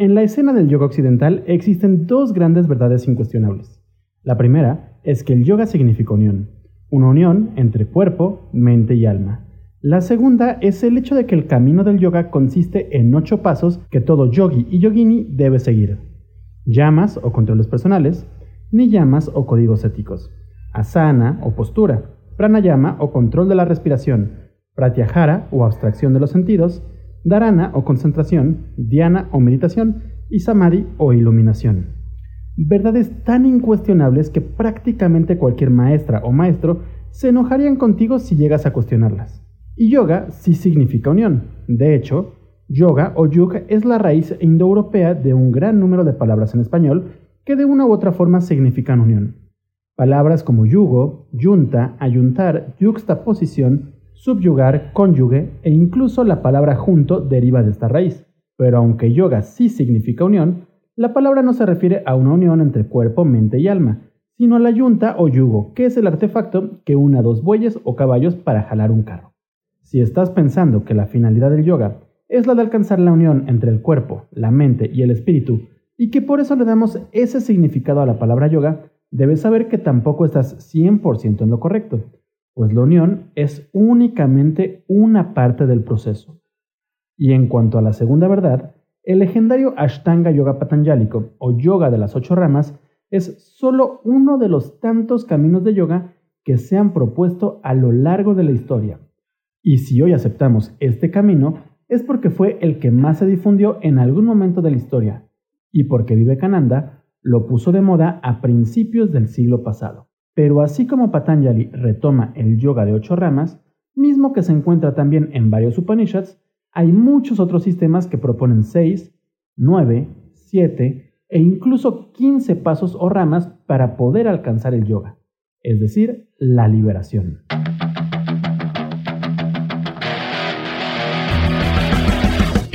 En la escena del yoga occidental existen dos grandes verdades incuestionables. La primera es que el yoga significa unión, una unión entre cuerpo, mente y alma. La segunda es el hecho de que el camino del yoga consiste en ocho pasos que todo yogi y yogini debe seguir. Llamas o controles personales, niyamas o códigos éticos, asana o postura, pranayama o control de la respiración, pratyahara o abstracción de los sentidos, dharana o concentración, dhyana o meditación y samadhi o iluminación. Verdades tan incuestionables que prácticamente cualquier maestra o maestro se enojarían contigo si llegas a cuestionarlas. Y yoga sí significa unión. De hecho, yoga o yuga es la raíz indoeuropea de un gran número de palabras en español que de una u otra forma significan unión. Palabras como yugo, yunta, ayuntar, yuxtaposición, subyugar, cónyuge e incluso la palabra junto deriva de esta raíz. Pero aunque yoga sí significa unión, la palabra no se refiere a una unión entre cuerpo, mente y alma, sino a la yunta o yugo, que es el artefacto que une dos bueyes o caballos para jalar un carro. Si estás pensando que la finalidad del yoga es la de alcanzar la unión entre el cuerpo, la mente y el espíritu, y que por eso le damos ese significado a la palabra yoga, debes saber que tampoco estás 100% en lo correcto pues la unión es únicamente una parte del proceso. Y en cuanto a la segunda verdad, el legendario Ashtanga Yoga Patanjálico o Yoga de las ocho ramas es solo uno de los tantos caminos de yoga que se han propuesto a lo largo de la historia. Y si hoy aceptamos este camino, es porque fue el que más se difundió en algún momento de la historia, y porque Vivekananda lo puso de moda a principios del siglo pasado. Pero así como Patanjali retoma el yoga de ocho ramas, mismo que se encuentra también en varios Upanishads, hay muchos otros sistemas que proponen seis, nueve, siete e incluso quince pasos o ramas para poder alcanzar el yoga, es decir, la liberación.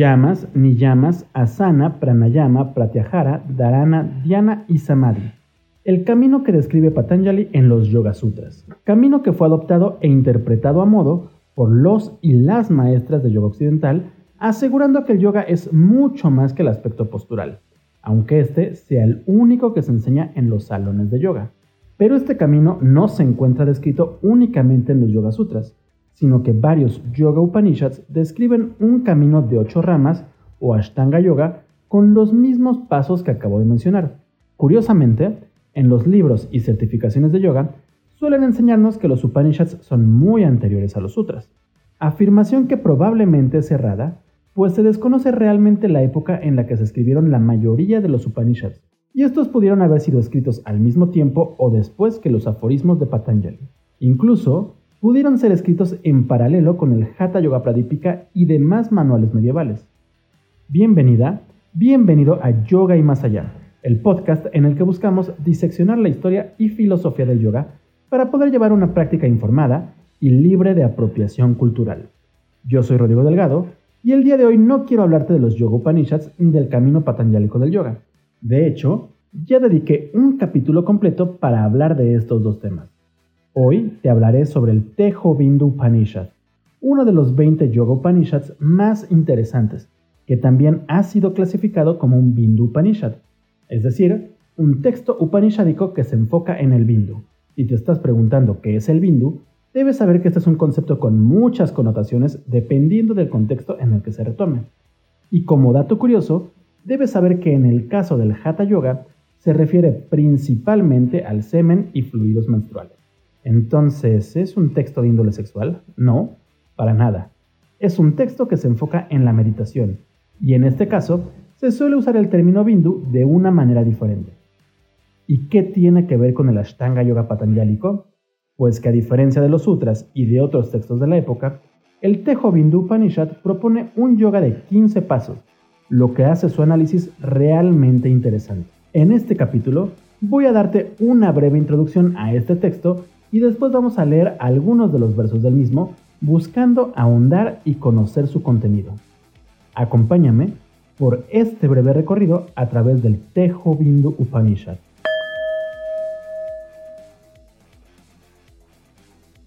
Yamas, Niyamas, Asana, Pranayama, Pratyahara, Dharana, Dhyana y Samadhi. El camino que describe Patanjali en los Yoga Sutras. Camino que fue adoptado e interpretado a modo por los y las maestras de yoga occidental, asegurando que el yoga es mucho más que el aspecto postural, aunque este sea el único que se enseña en los salones de yoga. Pero este camino no se encuentra descrito únicamente en los Yoga Sutras, sino que varios Yoga Upanishads describen un camino de ocho ramas o Ashtanga Yoga con los mismos pasos que acabo de mencionar. Curiosamente, en los libros y certificaciones de yoga suelen enseñarnos que los Upanishads son muy anteriores a los sutras, afirmación que probablemente es errada, pues se desconoce realmente la época en la que se escribieron la mayoría de los Upanishads, y estos pudieron haber sido escritos al mismo tiempo o después que los aforismos de Patanjali. Incluso, pudieron ser escritos en paralelo con el Hatha Yoga Pradipika y demás manuales medievales. Bienvenida, bienvenido a Yoga y Más Allá, el podcast en el que buscamos diseccionar la historia y filosofía del yoga para poder llevar una práctica informada y libre de apropiación cultural. Yo soy Rodrigo Delgado y el día de hoy no quiero hablarte de los Yoga Upanishads ni del camino patanjálico del yoga. De hecho, ya dediqué un capítulo completo para hablar de estos dos temas. Hoy te hablaré sobre el Tejo Bindu Upanishad, uno de los 20 Yoga Upanishads más interesantes, que también ha sido clasificado como un Bindu Upanishad, es decir, un texto upanishadico que se enfoca en el Bindu. Si te estás preguntando qué es el Bindu, debes saber que este es un concepto con muchas connotaciones dependiendo del contexto en el que se retome. Y como dato curioso, debes saber que en el caso del Hatha Yoga se refiere principalmente al semen y fluidos menstruales. Entonces, ¿es un texto de índole sexual? No, para nada. Es un texto que se enfoca en la meditación, y en este caso se suele usar el término bindu de una manera diferente. ¿Y qué tiene que ver con el Ashtanga Yoga Patanjálico? Pues que a diferencia de los sutras y de otros textos de la época, el Tejo Bindu Upanishad propone un yoga de 15 pasos, lo que hace su análisis realmente interesante. En este capítulo voy a darte una breve introducción a este texto y después vamos a leer algunos de los versos del mismo buscando ahondar y conocer su contenido. Acompáñame por este breve recorrido a través del Tejo Bindu Upanishad.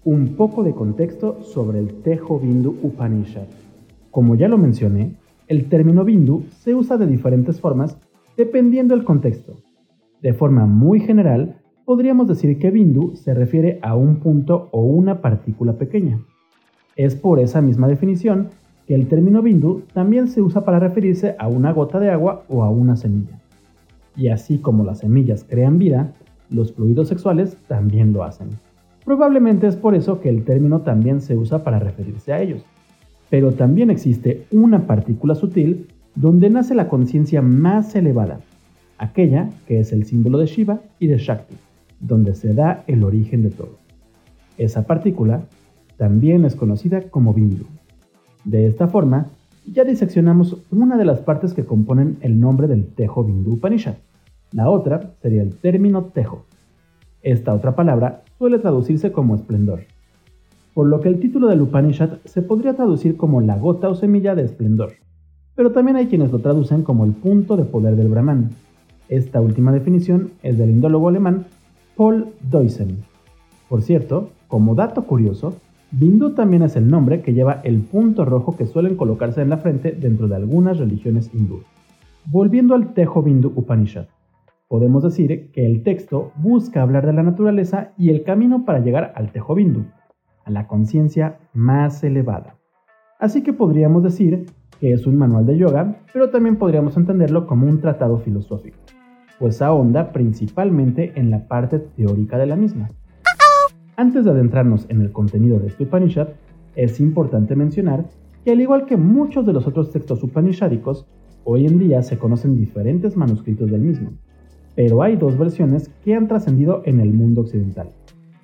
Un poco de contexto sobre el Tejo Bindu Upanishad. Como ya lo mencioné, el término Bindu se usa de diferentes formas dependiendo del contexto. De forma muy general, podríamos decir que Bindu se refiere a un punto o una partícula pequeña. Es por esa misma definición que el término Bindu también se usa para referirse a una gota de agua o a una semilla. Y así como las semillas crean vida, los fluidos sexuales también lo hacen. Probablemente es por eso que el término también se usa para referirse a ellos. Pero también existe una partícula sutil donde nace la conciencia más elevada, aquella que es el símbolo de Shiva y de Shakti, donde se da el origen de todo. Esa partícula también es conocida como Bindu. De esta forma, ya diseccionamos una de las partes que componen el nombre del Tejo Bindu Upanishad. La otra sería el término Tejo. Esta otra palabra suele traducirse como esplendor, por lo que el título del Upanishad se podría traducir como la gota o semilla de esplendor, pero también hay quienes lo traducen como el punto de poder del Brahman. Esta última definición es del indólogo alemán Paul Deussen. Por cierto, como dato curioso, Bindu también es el nombre que lleva el punto rojo que suelen colocarse en la frente dentro de algunas religiones hindú. Volviendo al Tejo Bindu Upanishad, podemos decir que el texto busca hablar de la naturaleza y el camino para llegar al Tejo Bindu, a la conciencia más elevada. Así que podríamos decir que es un manual de yoga, pero también podríamos entenderlo como un tratado filosófico, pues ahonda principalmente en la parte teórica de la misma. Antes de adentrarnos en el contenido de este Upanishad, es importante mencionar que al igual que muchos de los otros textos upanishádicos, hoy en día se conocen diferentes manuscritos del mismo, pero hay dos versiones que han trascendido en el mundo occidental.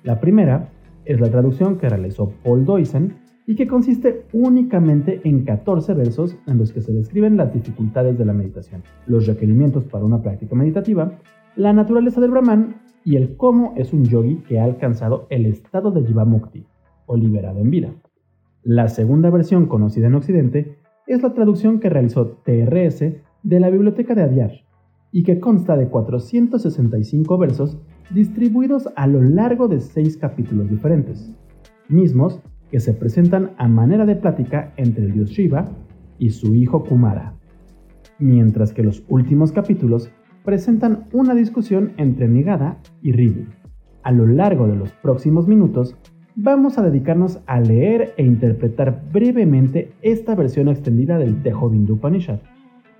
La primera es la traducción que realizó Paul Deussen y que consiste únicamente en 14 versos en los que se describen las dificultades de la meditación, los requerimientos para una práctica meditativa, la naturaleza del Brahman y el cómo es un yogi que ha alcanzado el estado de Jivamukti, o liberado en vida. La segunda versión conocida en Occidente es la traducción que realizó TRS de la biblioteca de Adyar, y que consta de 465 versos distribuidos a lo largo de seis capítulos diferentes, mismos que se presentan a manera de plática entre el dios Shiva y su hijo Kumara, mientras que los últimos capítulos presentan una discusión entre Nigada y Ribu. A lo largo de los próximos minutos, vamos a dedicarnos a leer e interpretar brevemente esta versión extendida del Tejo Bindu Upanishad,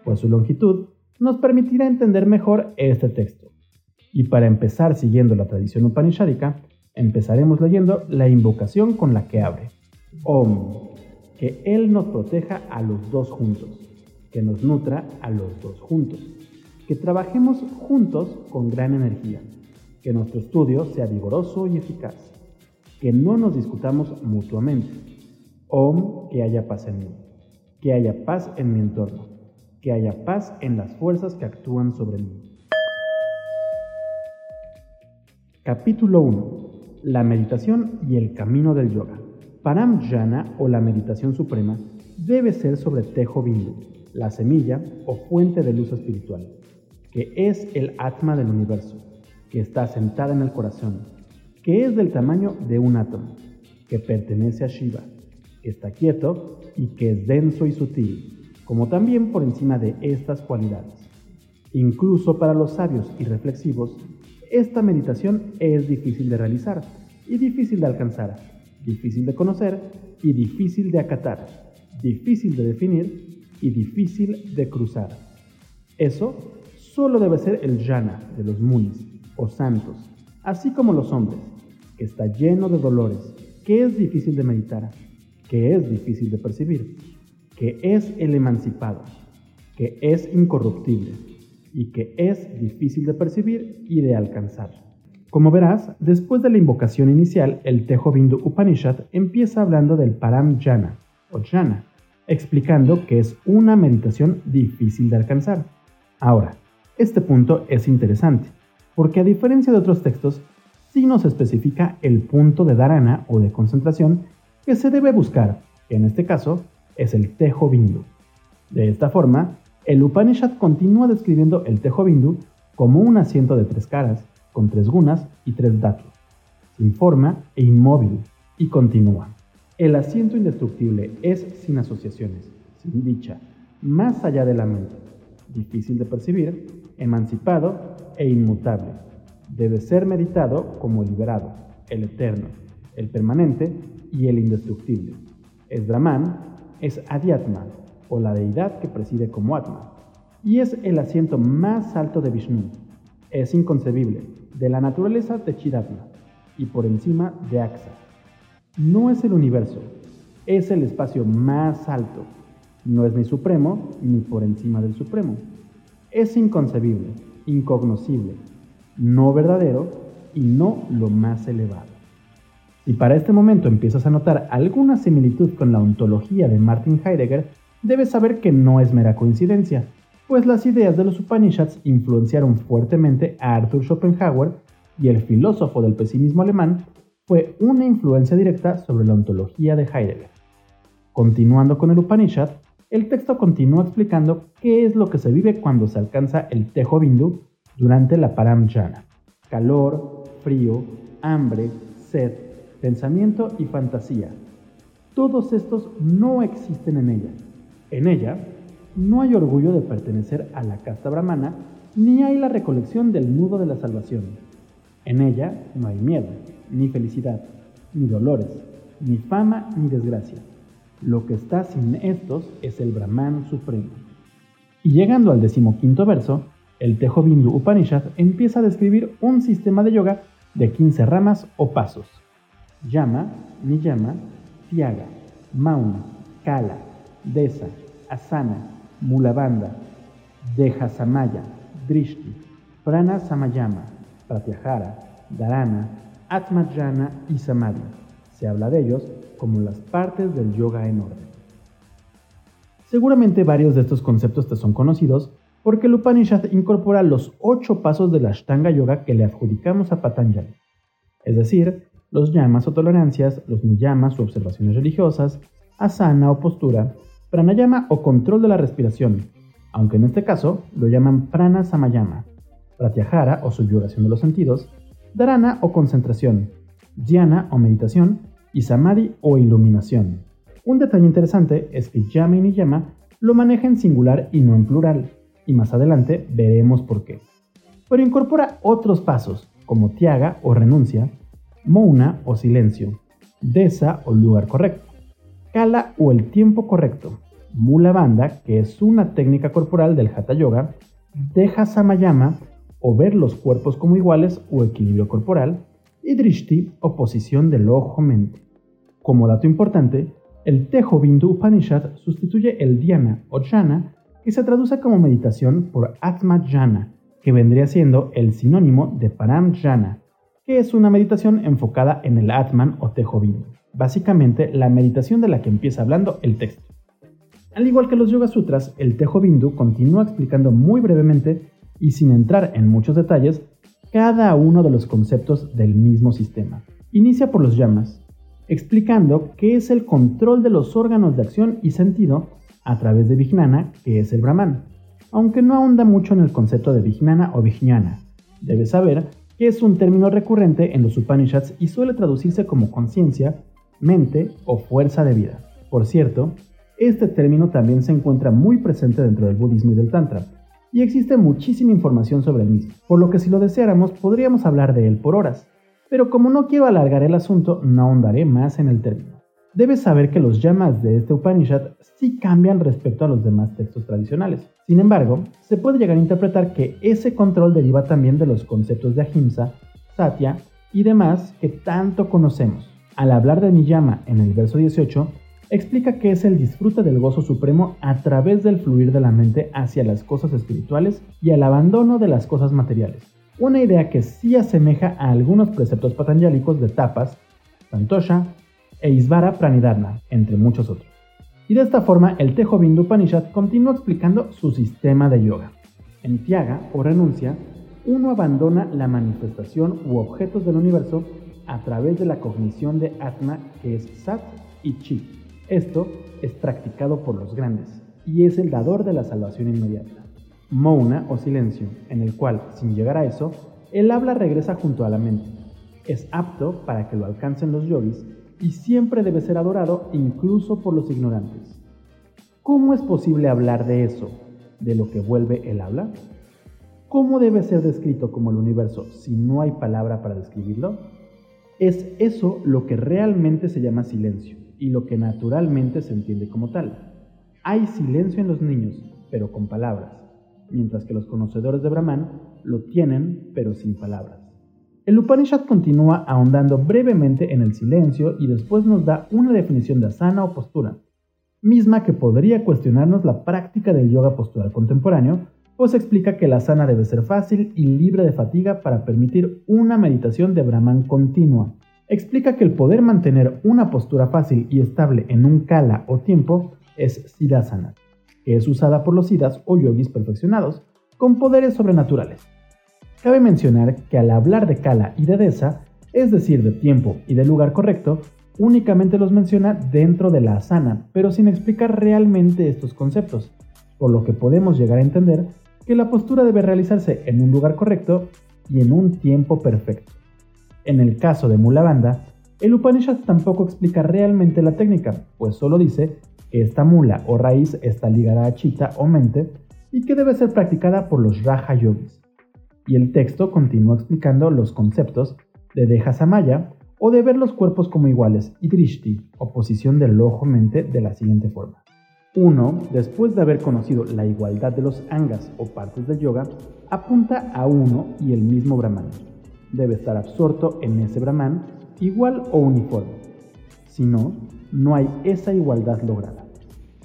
pues su longitud nos permitirá entender mejor este texto. Y para empezar siguiendo la tradición upanishádica, empezaremos leyendo la invocación con la que abre. Om, que Él nos proteja a los dos juntos, que nos nutra a los dos juntos, que trabajemos juntos con gran energía, que nuestro estudio sea vigoroso y eficaz, que no nos discutamos mutuamente. Om, que haya paz en mí, que haya paz en mi entorno, que haya paz en las fuerzas que actúan sobre mí. Capítulo 1. La meditación y el camino del yoga. Param Jana o la meditación suprema debe ser sobre Tejo Bindu, la semilla o fuente de luz espiritual, que es el Atma del universo, que está sentada en el corazón, que es del tamaño de un átomo, que pertenece a Shiva, que está quieto y que es denso y sutil, como también por encima de estas cualidades. Incluso para los sabios y reflexivos, esta meditación es difícil de realizar y difícil de alcanzar, difícil de conocer y difícil de acatar, difícil de definir y difícil de cruzar. Eso solo debe ser el jhana de los munis o santos, así como los hombres, que está lleno de dolores, que es difícil de meditar, que es difícil de percibir que es el emancipado, que es incorruptible, y que es difícil de percibir y de alcanzar. Como verás, después de la invocación inicial, el Tejo Bindu Upanishad empieza hablando del Param Jana o Jnana, explicando que es una meditación difícil de alcanzar. Ahora, este punto es interesante, porque a diferencia de otros textos, sí nos especifica el punto de dharana o de concentración que se debe buscar, que en este caso es el Tejo Bindu. De esta forma, el Upanishad continúa describiendo el Tejo Bindu como un asiento de tres caras, con tres gunas y tres datos, sin forma e inmóvil, y continúa. El asiento indestructible es sin asociaciones, sin dicha, más allá de la mente, difícil de percibir, emancipado e inmutable. Debe ser meditado como el liberado, el eterno, el permanente y el indestructible. Es Brahman, es Adhyatma, o la deidad que preside como Atma, y es el asiento más alto de Vishnu. Es inconcebible, de la naturaleza de Chidatma, y por encima de Aksa. No es el universo, es el espacio más alto. No es ni supremo ni por encima del supremo. Es inconcebible, incognoscible, no verdadero y no lo más elevado. Si para este momento empiezas a notar alguna similitud con la ontología de Martin Heidegger, debes saber que no es mera coincidencia, pues las ideas de los Upanishads influenciaron fuertemente a Arthur Schopenhauer y el filósofo del pesimismo alemán fue una influencia directa sobre la ontología de Heidegger. Continuando con el Upanishad, el texto continúa explicando qué es lo que se vive cuando se alcanza el Tejo Bindu durante la Paramjana. Calor, frío, hambre, sed, pensamiento y fantasía. Todos estos no existen en ella. En ella no hay orgullo de pertenecer a la casta brahmana, ni hay la recolección del nudo de la salvación. En ella no hay miedo, ni felicidad, ni dolores, ni fama, ni desgracia. Lo que está sin estos es el Brahman supremo. Y llegando al decimoquinto verso, el Tejo Bindu Upanishad empieza a describir un sistema de yoga de 15 ramas o pasos. Yama, Niyama, Tiaga, Mauna, Kala, Desa, Asana, Mulabanda, Deja Samaya, Drishti, Prana Samayama, Pratyahara, Dharana, Atmajana y Samadhi. Se habla de ellos como las partes del yoga en orden. Seguramente varios de estos conceptos te son conocidos porque el Upanishad incorpora los ocho pasos de la Ashtanga Yoga que le adjudicamos a Patanjali, es decir, los llamas o tolerancias, los niyamas o observaciones religiosas, asana o postura, pranayama o control de la respiración, aunque en este caso lo llaman prana samayama, pratyahara o subyugación de los sentidos, dharana o concentración, dhyana o meditación y samadhi o iluminación. Un detalle interesante es que yama y niyama lo maneja en singular y no en plural, y más adelante veremos por qué. Pero incorpora otros pasos, como tiaga o renuncia, mouna o silencio, desa o lugar correcto, kala o el tiempo correcto, mula banda, que es una técnica corporal del hatha yoga, deja samayama o ver los cuerpos como iguales o equilibrio corporal, y drishti o posición del ojo-mente. Como dato importante, el Tejo Bindu Upanishad sustituye el dhyana o jhana que se traduce como meditación por Atma Jhana, que vendría siendo el sinónimo de Param Jhana, que es una meditación enfocada en el Atman o Tejovindu, básicamente la meditación de la que empieza hablando el texto. Al igual que los Yoga Sutras, el Tejovindu continúa explicando muy brevemente y sin entrar en muchos detalles cada uno de los conceptos del mismo sistema. Inicia por los llamas, explicando qué es el control de los órganos de acción y sentido a través de Vijnana, que es el Brahman, aunque no ahonda mucho en el concepto de Vijnana o Vijnana. Debes saber que es un término recurrente en los Upanishads y suele traducirse como conciencia, mente o fuerza de vida. Por cierto, este término también se encuentra muy presente dentro del budismo y del tantra, y existe muchísima información sobre el mismo, por lo que si lo deseáramos podríamos hablar de él por horas, pero como no quiero alargar el asunto, no ahondaré más en el término. Debes saber que los llamas de este Upanishad sí cambian respecto a los demás textos tradicionales. Sin embargo, se puede llegar a interpretar que ese control deriva también de los conceptos de Ahimsa, Satya y demás que tanto conocemos. Al hablar de Niyama en el verso 18, explica que es el disfrute del gozo supremo a través del fluir de la mente hacia las cosas espirituales y el abandono de las cosas materiales. Una idea que sí asemeja a algunos preceptos patanjálicos de Tapas, Santosha e Isvara Pranidharma, entre muchos otros. Y de esta forma, el Tejo Bindu Upanishad continúa explicando su sistema de yoga. En Tiaga o renuncia, uno abandona la manifestación u objetos del universo a través de la cognición de Atma, que es Sat y Chi. Esto es practicado por los grandes y es el dador de la salvación inmediata. Mouna o silencio, en el cual, sin llegar a eso, el habla regresa junto a la mente. Es apto para que lo alcancen los yogis y siempre debe ser adorado incluso por los ignorantes. ¿Cómo es posible hablar de eso, de lo que vuelve el habla? ¿Cómo debe ser descrito como el universo si no hay palabra para describirlo? Es eso lo que realmente se llama silencio y lo que naturalmente se entiende como tal. Hay silencio en los niños, pero con palabras, mientras que los conocedores de Brahman lo tienen, pero sin palabras. El Upanishad continúa ahondando brevemente en el silencio y después nos da una definición de asana o postura, misma que podría cuestionarnos la práctica del yoga postural contemporáneo, pues explica que la asana debe ser fácil y libre de fatiga para permitir una meditación de Brahman continua. Explica que el poder mantener una postura fácil y estable en un kala o tiempo es siddhasana, que es usada por los siddhas o yogis perfeccionados con poderes sobrenaturales. Cabe mencionar que al hablar de Kala y de Desa, es decir, de tiempo y de lugar correcto, únicamente los menciona dentro de la asana, pero sin explicar realmente estos conceptos, por lo que podemos llegar a entender que la postura debe realizarse en un lugar correcto y en un tiempo perfecto. En el caso de Mula Banda, el Upanishad tampoco explica realmente la técnica, pues solo dice que esta mula o raíz está ligada a chita o mente y que debe ser practicada por los Raja Yogis y el texto continúa explicando los conceptos de Deja Samaya o de ver los cuerpos como iguales y Drishti, oposición del ojo-mente, de la siguiente forma. Uno, después de haber conocido la igualdad de los angas o partes del yoga, apunta a uno y el mismo Brahman. Debe estar absorto en ese Brahman, igual o uniforme. Si no, no hay esa igualdad lograda.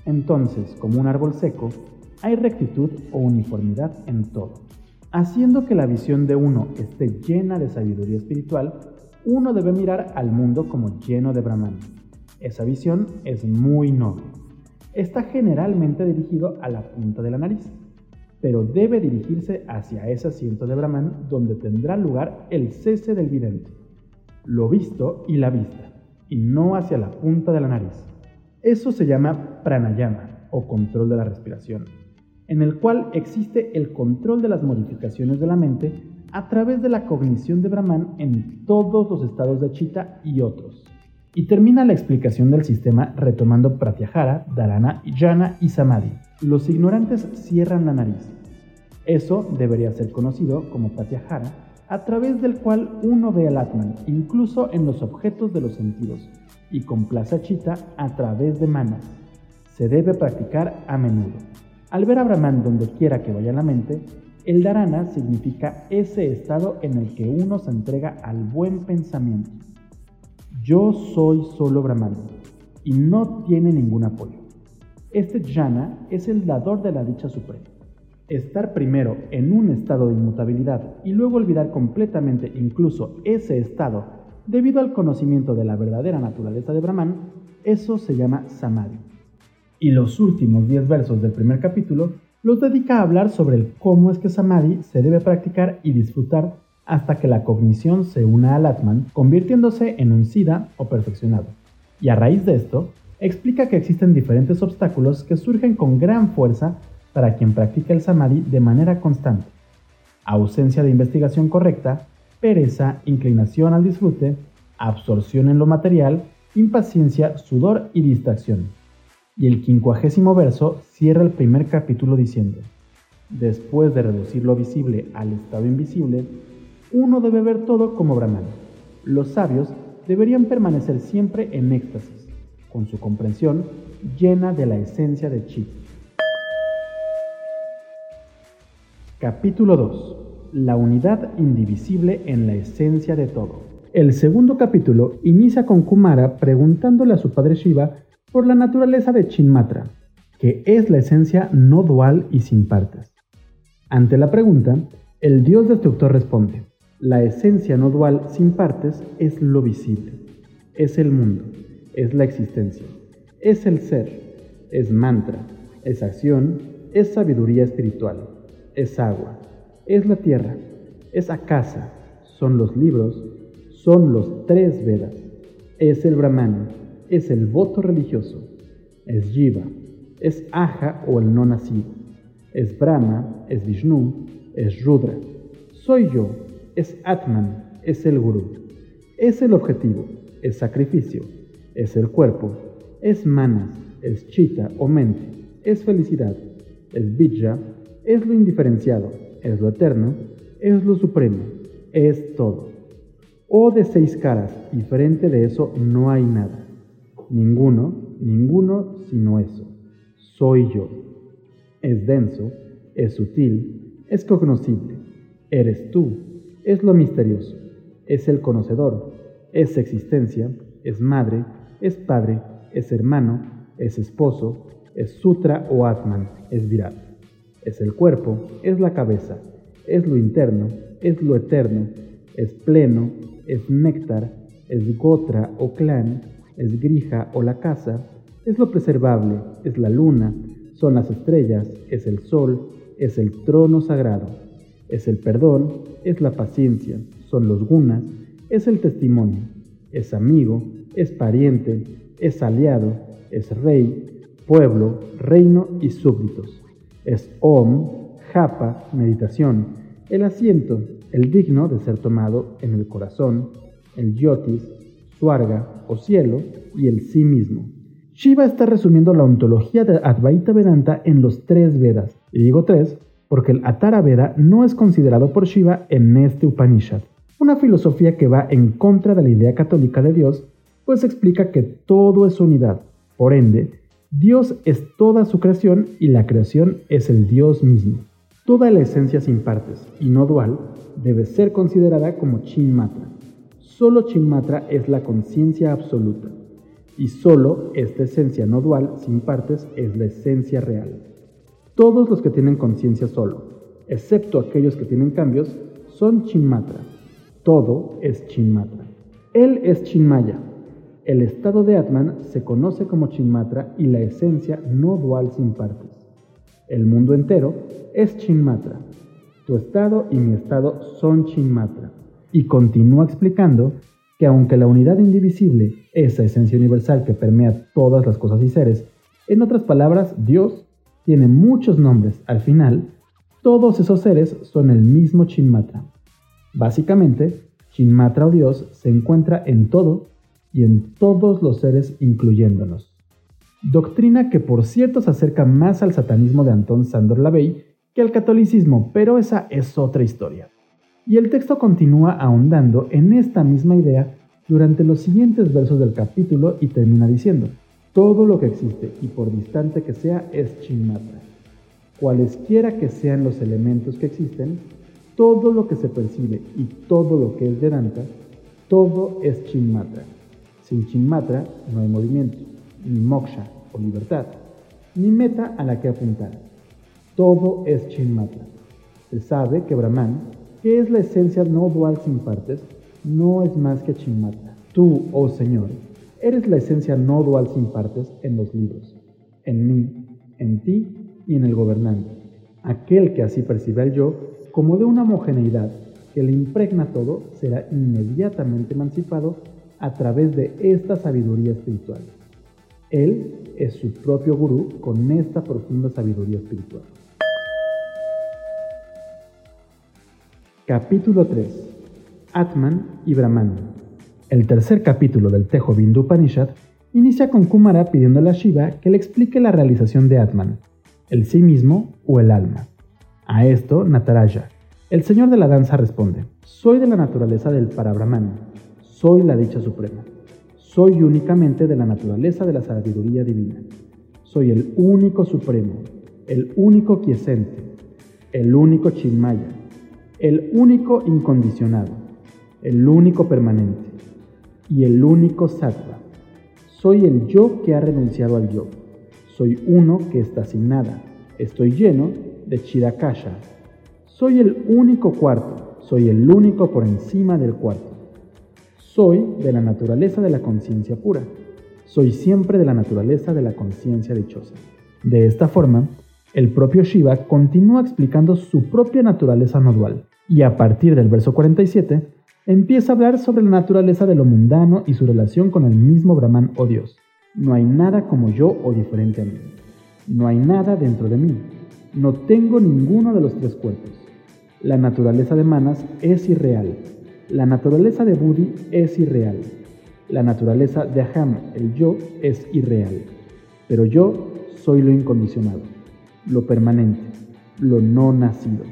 Entonces, como un árbol seco, hay rectitud o uniformidad en todo. Haciendo que la visión de uno esté llena de sabiduría espiritual, uno debe mirar al mundo como lleno de Brahman. Esa visión es muy noble. Está generalmente dirigido a la punta de la nariz, pero debe dirigirse hacia ese asiento de Brahman donde tendrá lugar el cese del vidente, lo visto y la vista, y no hacia la punta de la nariz. Eso se llama pranayama o control de la respiración en el cual existe el control de las modificaciones de la mente a través de la cognición de Brahman en todos los estados de Chitta y otros. Y termina la explicación del sistema retomando Pratyahara, Dharana, Jhana y Samadhi. Los ignorantes cierran la nariz. Eso debería ser conocido como Pratyahara, a través del cual uno ve al Atman, incluso en los objetos de los sentidos, y complace a Chitta a través de manas. Se debe practicar a menudo. Al ver a Brahman donde quiera que vaya la mente, el dharana significa ese estado en el que uno se entrega al buen pensamiento. Yo soy solo Brahman y no tiene ningún apoyo. Este jhana es el dador de la dicha suprema. Estar primero en un estado de inmutabilidad y luego olvidar completamente incluso ese estado debido al conocimiento de la verdadera naturaleza de Brahman, eso se llama samadhi y los últimos 10 versos del primer capítulo los dedica a hablar sobre el cómo es que Samadhi se debe practicar y disfrutar hasta que la cognición se una al Atman, convirtiéndose en un Siddha o perfeccionado. Y a raíz de esto, explica que existen diferentes obstáculos que surgen con gran fuerza para quien practica el Samadhi de manera constante. Ausencia de investigación correcta, pereza, inclinación al disfrute, absorción en lo material, impaciencia, sudor y distracción. Y el quincuagésimo verso cierra el primer capítulo diciendo, después de reducir lo visible al estado invisible, uno debe ver todo como Brahman. Los sabios deberían permanecer siempre en éxtasis, con su comprensión llena de la esencia de Chi. Capítulo 2. La unidad indivisible en la esencia de todo. El segundo capítulo inicia con Kumara preguntándole a su padre Shiva por la naturaleza de Chinmatra, que es la esencia no dual y sin partes. Ante la pregunta, el dios destructor responde, la esencia no dual sin partes es lo visible, es el mundo, es la existencia, es el ser, es mantra, es acción, es sabiduría espiritual, es agua, es la tierra, es casa, son los libros, son los tres Vedas, es el Brahman, es el voto religioso, es Jiva, es Aja o el no nacido, es Brahma, es Vishnu, es Rudra, soy yo, es Atman, es el Guru, es el objetivo, es sacrificio, es el cuerpo, es manas, es chita o mente, es felicidad, es vidya, es lo indiferenciado, es lo eterno, es lo supremo, es todo. O de seis caras, diferente de eso no hay nada. Ninguno, ninguno sino eso. Soy yo. Es denso, es sutil, es cognoscible. Eres tú, es lo misterioso, es el conocedor, es existencia, es madre, es padre, es hermano, es esposo, es sutra o atman, es virat. Es el cuerpo, es la cabeza, es lo interno, es lo eterno, es pleno, es néctar, es gotra o clan, es grija o la casa, es lo preservable, es la luna, son las estrellas, es el sol, es el trono sagrado, es el perdón, es la paciencia, son los gunas, es el testimonio, es amigo, es pariente, es aliado, es rey, pueblo, reino y súbditos. Es om, japa, meditación, el asiento, el digno de ser tomado en el corazón, el yotis, suarga o cielo y el sí mismo. Shiva está resumiendo la ontología de Advaita Vedanta en los tres Vedas. Y digo tres porque el Atara Veda no es considerado por Shiva en este Upanishad. Una filosofía que va en contra de la idea católica de Dios, pues explica que todo es unidad. Por ende, Dios es toda su creación y la creación es el Dios mismo. Toda la esencia sin partes y no dual debe ser considerada como Chinmatra. Solo Chinmatra es la conciencia absoluta y solo esta esencia no dual sin partes es la esencia real. Todos los que tienen conciencia solo, excepto aquellos que tienen cambios, son Chinmatra. Todo es Chinmatra. Él es Chinmaya. El estado de Atman se conoce como Chinmatra y la esencia no dual sin partes. El mundo entero es Chinmatra. Tu estado y mi estado son Chinmatra. Y continúa explicando que aunque la unidad indivisible, esa esencia universal que permea todas las cosas y seres, en otras palabras, Dios tiene muchos nombres, al final, todos esos seres son el mismo Chinmatra. Básicamente, Chinmatra o Dios se encuentra en todo y en todos los seres incluyéndonos doctrina que por cierto se acerca más al satanismo de Anton Sandor Lavey que al catolicismo, pero esa es otra historia. Y el texto continúa ahondando en esta misma idea durante los siguientes versos del capítulo y termina diciendo, todo lo que existe y por distante que sea es Chinmatra. Cualesquiera que sean los elementos que existen, todo lo que se percibe y todo lo que es Vedanta, todo es Chinmatra. Sin Chinmatra no hay movimiento, ni moksha, libertad, ni meta a la que apuntar. Todo es Chinmatra. Se sabe que Brahman, que es la esencia no dual sin partes, no es más que Chinmatra. Tú, oh Señor, eres la esencia no dual sin partes en los libros, en mí, en ti y en el gobernante. Aquel que así percibe al yo como de una homogeneidad que le impregna todo será inmediatamente emancipado a través de esta sabiduría espiritual. Él es su propio gurú con esta profunda sabiduría espiritual. Capítulo 3. Atman y Brahman. El tercer capítulo del Tejo Bindu Upanishad inicia con Kumara pidiéndole a Shiva que le explique la realización de Atman, el sí mismo o el alma. A esto, Nataraja, el señor de la danza, responde: Soy de la naturaleza del Parabrahman, soy la dicha suprema. Soy únicamente de la naturaleza de la sabiduría divina. Soy el único supremo, el único quiescente, el único chinmaya, el único incondicionado, el único permanente y el único sattva. Soy el yo que ha renunciado al yo. Soy uno que está sin nada. Estoy lleno de Chidakasha. Soy el único cuarto. Soy el único por encima del cuarto. Soy de la naturaleza de la conciencia pura. Soy siempre de la naturaleza de la conciencia dichosa. De esta forma, el propio Shiva continúa explicando su propia naturaleza no dual, y a partir del verso 47 empieza a hablar sobre la naturaleza de lo mundano y su relación con el mismo Brahman o Dios. No hay nada como yo o diferente a mí. No hay nada dentro de mí. No tengo ninguno de los tres cuerpos. La naturaleza de Manas es irreal. La naturaleza de Buddhi es irreal. La naturaleza de Aham, el yo, es irreal. Pero yo soy lo incondicionado lo permanente, lo no nacido.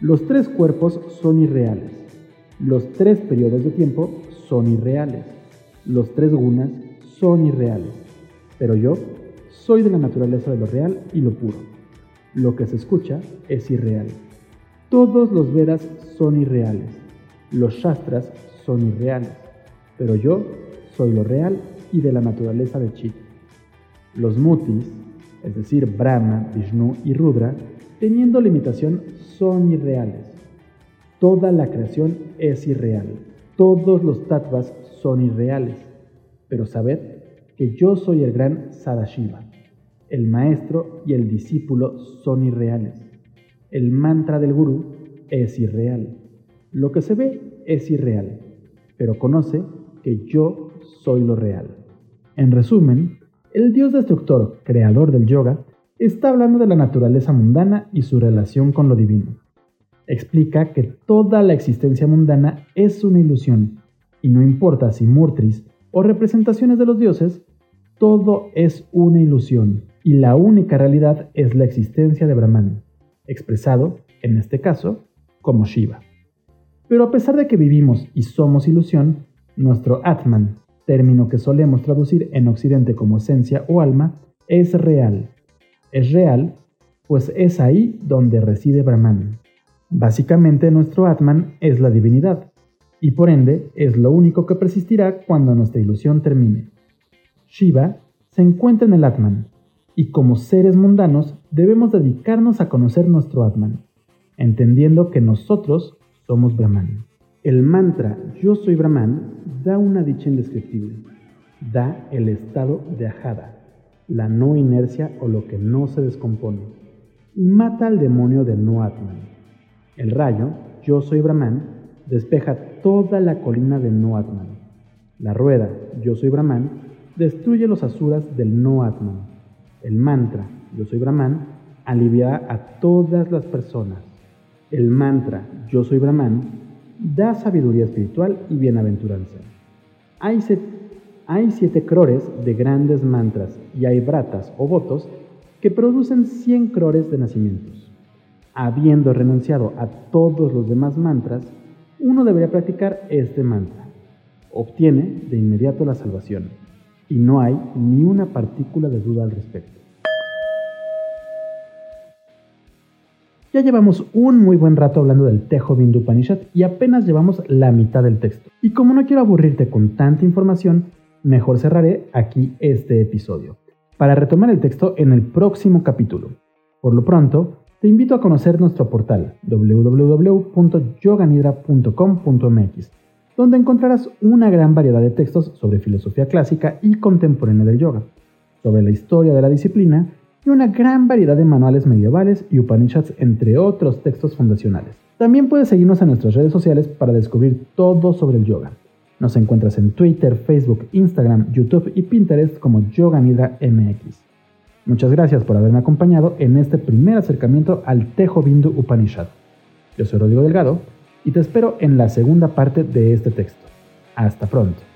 Los tres cuerpos son irreales. Los tres periodos de tiempo son irreales. Los tres gunas son irreales. Pero yo soy de la naturaleza de lo real y lo puro. Lo que se escucha es irreal. Todos los Vedas son irreales. Los Shastras son irreales. Pero yo soy lo real y de la naturaleza de Chit. Los Mutis, es decir, Brahma, Vishnu y Rudra, teniendo limitación, son irreales. Toda la creación es irreal. Todos los tattvas son irreales. Pero sabed que yo soy el gran Sadashiva. El maestro y el discípulo son irreales. El mantra del gurú es irreal. Lo que se ve es irreal, pero conoce que yo soy lo real. En resumen, el dios destructor, creador del yoga, está hablando de la naturaleza mundana y su relación con lo divino. Explica que toda la existencia mundana es una ilusión, y no importa si murtris o representaciones de los dioses, todo es una ilusión, y la única realidad es la existencia de Brahman, expresado, en este caso, como Shiva. Pero a pesar de que vivimos y somos ilusión, nuestro Atman, término que solemos traducir en Occidente como esencia o alma, es real. Es real, pues es ahí donde reside Brahman. Básicamente nuestro Atman es la divinidad, y por ende es lo único que persistirá cuando nuestra ilusión termine. Shiva se encuentra en el Atman, y como seres mundanos debemos dedicarnos a conocer nuestro Atman, entendiendo que nosotros somos Brahman. El mantra Yo soy Brahman da una dicha indescriptible. Da el estado de ajada, la no inercia o lo que no se descompone. Y mata al demonio de no Atman. El rayo, Yo soy Brahman, despeja toda la colina de no Atman. La rueda, Yo soy Brahman, destruye los asuras del no Atman. El mantra, Yo soy Brahman, alivia a todas las personas. El mantra, Yo soy Brahman, da sabiduría espiritual y bienaventuranza. Hay, hay siete crores de grandes mantras y hay bratas o votos que producen 100 crores de nacimientos. Habiendo renunciado a todos los demás mantras, uno debería practicar este mantra. Obtiene de inmediato la salvación y no hay ni una partícula de duda al respecto. Ya llevamos un muy buen rato hablando del Tejo Upanishad y apenas llevamos la mitad del texto. Y como no quiero aburrirte con tanta información, mejor cerraré aquí este episodio, para retomar el texto en el próximo capítulo. Por lo pronto, te invito a conocer nuestro portal www.yoganidra.com.mx, donde encontrarás una gran variedad de textos sobre filosofía clásica y contemporánea del yoga, sobre la historia de la disciplina y una gran variedad de manuales medievales y Upanishads, entre otros textos fundacionales. También puedes seguirnos en nuestras redes sociales para descubrir todo sobre el yoga. Nos encuentras en Twitter, Facebook, Instagram, YouTube y Pinterest como Yoga Nidra MX. Muchas gracias por haberme acompañado en este primer acercamiento al Tejo Bindu Upanishad. Yo soy Rodrigo Delgado y te espero en la segunda parte de este texto. Hasta pronto.